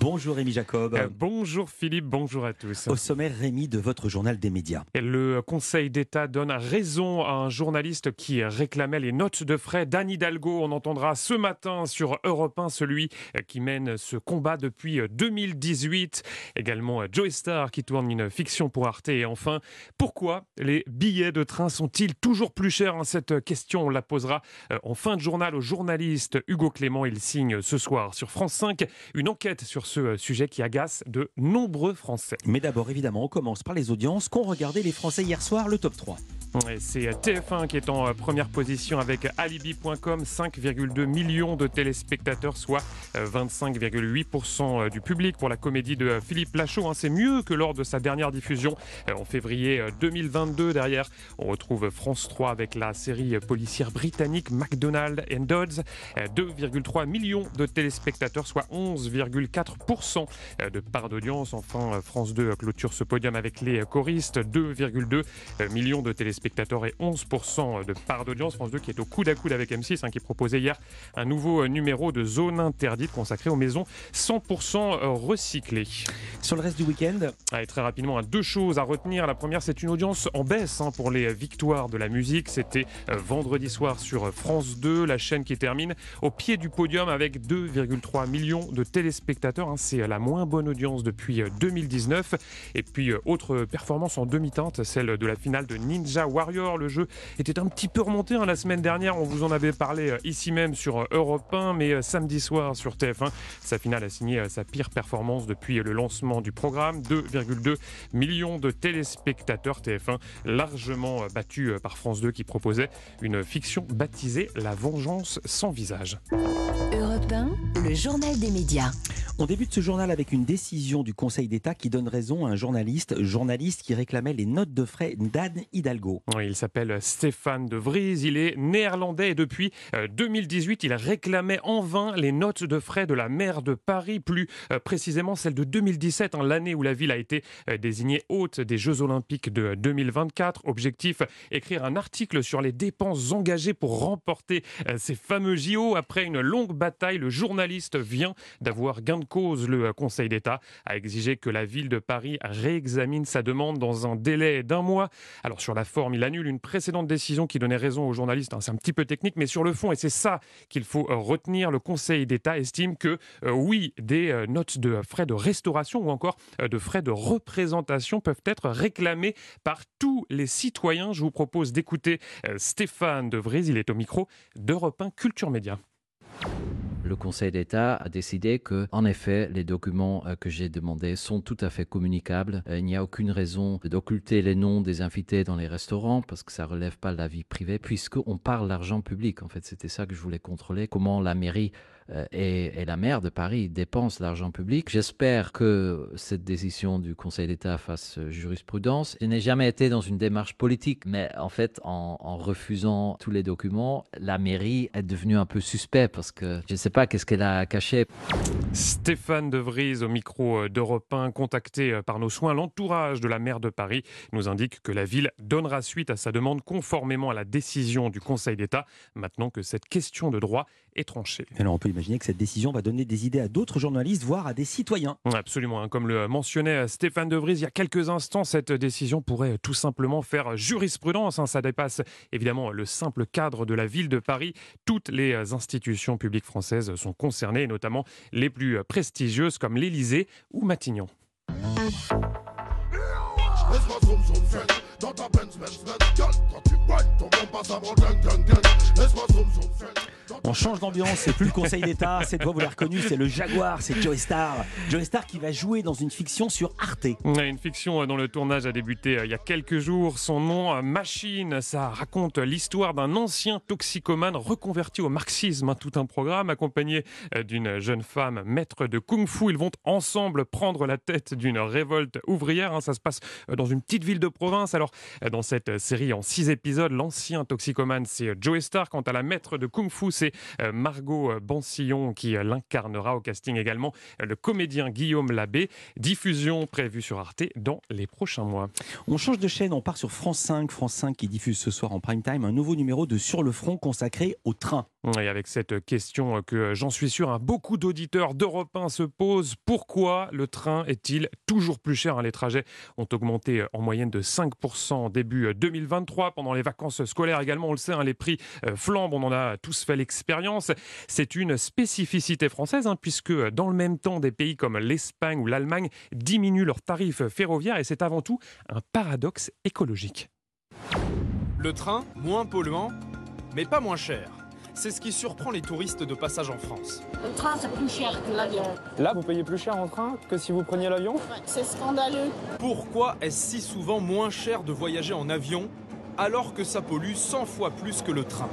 Bonjour Rémi Jacob. Euh, bonjour Philippe, bonjour à tous. Au sommaire, Rémi, de votre journal des médias. Le Conseil d'État donne raison à un journaliste qui réclamait les notes de frais d'Anne Hidalgo. On entendra ce matin sur Europe 1 celui qui mène ce combat depuis 2018. Également Joey Star qui tourne une fiction pour Arte. Et enfin, pourquoi les billets de train sont-ils toujours plus chers Cette question, on la posera euh, en fin de journal au journaliste Hugo Clément. Il signe ce soir sur France 5 une enquête sur ce euh, sujet qui agace de nombreux Français. Mais d'abord, évidemment, on commence par les audiences qu'ont regardé les Français hier soir, le top 3. C'est TF1 qui est en euh, première position avec alibi.com, 5,2 millions de téléspectateurs, soit 25,8% euh, du public pour la comédie de Philippe Lachaud. Hein. C'est mieux que lors de sa dernière diffusion en février 2022. Derrière, on retrouve France 3 avec la série policière britannique McDonald and Dodds, 2,3 millions de téléspectateurs, soit 11,4% de part d'audience. Enfin, France 2 clôture ce podium avec les choristes, 2,2 millions de téléspectateurs spectateurs et 11% de part d'audience. France 2 qui est au coude à coude avec M6, hein, qui proposait hier un nouveau euh, numéro de zone interdite consacré aux maisons 100% euh, recyclées. Sur le reste du week-end? Allez, Très rapidement, deux choses à retenir. La première, c'est une audience en baisse hein, pour les victoires de la musique. C'était euh, vendredi soir sur France 2, la chaîne qui termine au pied du podium avec 2,3 millions de téléspectateurs. Hein. C'est la moins bonne audience depuis 2019. Et puis, autre performance en demi-teinte, celle de la finale de Ninja Warrior. Le jeu était un petit peu remonté hein, la semaine dernière. On vous en avait parlé euh, ici même sur euh, Europe 1, mais euh, samedi soir sur TF1, sa finale a signé sa pire performance depuis le lancement du programme. 2,2 millions de téléspectateurs TF1, largement battu par France 2 qui proposait une fiction baptisée La vengeance sans visage. Europe 1, le journal des médias. On débute ce journal avec une décision du Conseil d'État qui donne raison à un journaliste, journaliste qui réclamait les notes de frais d'Anne Hidalgo. il s'appelle Stéphane de Vries, il est néerlandais et depuis 2018, euh, il réclamait en vain les notes de frais de la maire de Paris, plus euh, précisément celle de 2017, hein, l'année où la ville a été euh, désignée hôte des Jeux Olympiques de 2024. Objectif, écrire un article sur les dépenses engagées pour remporter ces fameux JO. Après une longue bataille, le journaliste vient d'avoir gain de cause, le Conseil d'État a exigé que la ville de Paris réexamine sa demande dans un délai d'un mois. Alors sur la forme, il annule une précédente décision qui donnait raison aux journalistes. Hein, c'est un petit peu technique, mais sur le fond, et c'est ça qu'il faut euh, retenir, le Conseil d'État estime que euh, oui, des euh, notes de frais de restauration ou encore de frais de représentation peuvent être réclamés par tous les citoyens. Je vous propose d'écouter Stéphane De Vries, il est au micro d'Europe 1 Culture Média le Conseil d'État a décidé que, en effet, les documents euh, que j'ai demandés sont tout à fait communicables. Euh, il n'y a aucune raison d'occulter les noms des invités dans les restaurants parce que ça relève pas de la vie privée, puisqu'on parle d'argent public. En fait, c'était ça que je voulais contrôler. Comment la mairie euh, et, la maire de Paris dépense l'argent public. J'espère que cette décision du Conseil d'État fasse jurisprudence. Je n'ai jamais été dans une démarche politique, mais en fait, en, en, refusant tous les documents, la mairie est devenue un peu suspect parce que je ne sais pas qu'est-ce qu'elle a caché. Stéphane De Vries au micro euh, d'Europe 1, contacté euh, par nos soins, l'entourage de la maire de Paris nous indique que la ville donnera suite à sa demande conformément à la décision du Conseil d'État, maintenant que cette question de droit est tranchée. Alors on peut imaginer que cette décision va donner des idées à d'autres journalistes, voire à des citoyens. Absolument, hein. comme le mentionnait Stéphane De Vries il y a quelques instants, cette décision pourrait tout simplement faire jurisprudence. Hein. Ça dépasse évidemment le simple cadre de la ville de Paris. Toutes les institutions publiques françaises sont concernées, notamment les plus prestigieuses comme l'Élysée ou Matignon. On change d'ambiance, c'est plus le Conseil d'État, cette voix vous l'avez reconnu, c'est le Jaguar, c'est Joey Star. Joey Star qui va jouer dans une fiction sur Arte. Une fiction dont le tournage a débuté euh, il y a quelques jours. Son nom, euh, Machine, ça raconte l'histoire d'un ancien toxicomane reconverti au marxisme. Tout un programme accompagné euh, d'une jeune femme maître de kung-fu. Ils vont ensemble prendre la tête d'une révolte ouvrière. Hein. Ça se passe dans une petite ville de province. Alors dans cette série en six épisodes, l'ancien toxicomane, c'est Joe Star. Quant à la maître de Kung Fu, c'est Margot Bansillon qui l'incarnera au casting également le comédien Guillaume Labbé. Diffusion prévue sur Arte dans les prochains mois. On change de chaîne, on part sur France 5. France 5 qui diffuse ce soir en prime time un nouveau numéro de Sur le front consacré au train. Et avec cette question que j'en suis sûr, hein, beaucoup d'auditeurs d'Europe 1 se posent, pourquoi le train est-il toujours plus cher hein, Les trajets ont augmenté en moyenne de 5% début 2023. Pendant les vacances scolaires également, on le sait, hein, les prix euh, flambent, on en a tous fait l'expérience. C'est une spécificité française, puisque dans le même temps, des pays comme l'Espagne ou l'Allemagne diminuent leurs tarifs ferroviaires et c'est avant tout un paradoxe écologique. Le train, moins polluant, mais pas moins cher. C'est ce qui surprend les touristes de passage en France. Le train, c'est plus cher que l'avion. Là, vous payez plus cher en train que si vous preniez l'avion? C'est scandaleux. Pourquoi est-ce si souvent moins cher de voyager en avion alors que ça pollue 100 fois plus que le train?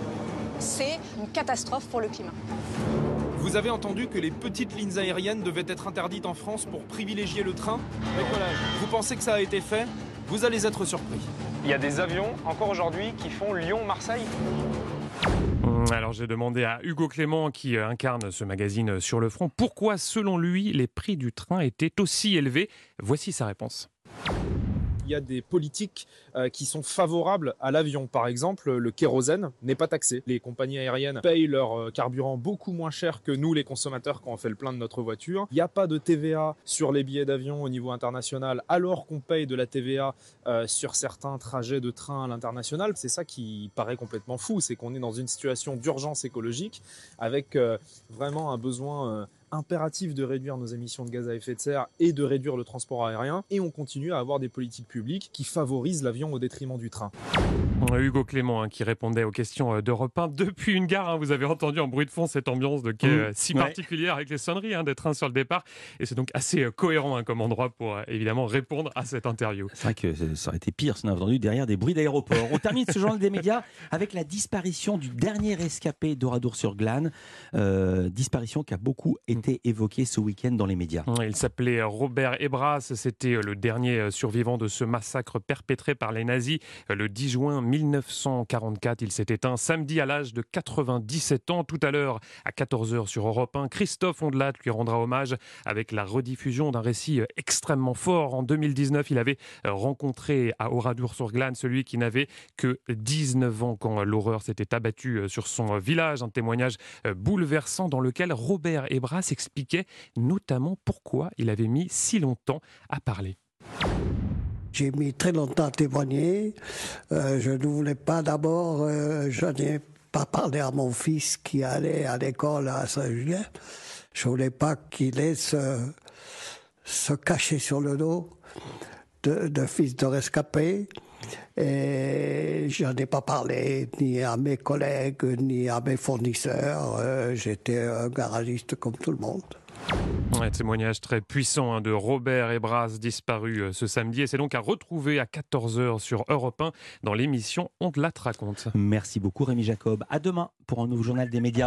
C'est une catastrophe pour le climat. Vous avez entendu que les petites lignes aériennes devaient être interdites en France pour privilégier le train? Vous pensez que ça a été fait? Vous allez être surpris. Il y a des avions, encore aujourd'hui, qui font Lyon-Marseille alors j'ai demandé à Hugo Clément, qui euh, incarne ce magazine sur le front, pourquoi selon lui les prix du train étaient aussi élevés? Voici sa réponse il y a des politiques euh, qui sont favorables à l'avion. Par exemple, le kérosène n'est pas taxé. Les compagnies aériennes payent leur euh, carburant beaucoup moins cher que nous, les consommateurs, quand on fait le plein de notre voiture. Il n'y a pas de TVA sur les billets d'avion au niveau international, alors qu'on paye de la TVA euh, sur certains trajets de train à l'international. C'est ça qui paraît complètement fou, c'est qu'on est dans une situation d'urgence écologique avec vraiment un besoin impératif de réduire nos émissions de gaz à effet de serre et de réduire le transport aérien, et on continue à avoir des politiques publiques qui favorisent l'avion au détriment du train. Hugo Clément hein, qui répondait aux questions euh, d'Europe 1 depuis une gare. Hein. vous avez entendu en bruit de fond cette ambiance de quai mmh. euh, si particulière avec les sonneries hein, des trains sur le départ. Et c'est donc assez euh, cohérent comme endroit pour évidemment répondre à cette interview. C'est vrai que ça aurait été pire si on avait entendu derrière des bruits d'aéroport. On termine ce journal des médias avec la disparition du dernier escapé d'Oradour-sur-Glane. disparition qui a beaucoup été évoqué ce week-end dans les médias. Il s'appelait Robert Ebras, c'était le dernier survivant de ce massacre perpétré par les nazis le 10 juin 1944. Il s'est éteint samedi à l'âge de 97 ans. Tout à l'heure, à 14h sur Europe 1, Christophe Ondelat lui rendra hommage avec la rediffusion d'un récit extrêmement fort. En 2019, il avait rencontré à Oradour-sur-Glane celui qui n'avait que 19 ans quand l'horreur s'était abattue sur son village. Un témoignage bouleversant dans lequel Robert Ebras expliquait notamment pourquoi il avait mis si longtemps à parler. J'ai mis très longtemps à témoigner. Euh, je ne voulais pas d'abord, euh, je n'ai pas parlé à mon fils qui allait à l'école à Saint-Julien. Je voulais pas qu'il ait se, se cacher sur le dos de, de fils de rescapé. Et je n'en ai pas parlé ni à mes collègues, ni à mes fournisseurs. Euh, j'étais un garagiste comme tout le monde. Un témoignage très puissant hein, de Robert Ebras, disparu euh, ce samedi. Et c'est donc à retrouver à 14h sur Europe 1 dans l'émission On te la raconte. Merci beaucoup Rémi Jacob. À demain pour un nouveau journal des médias.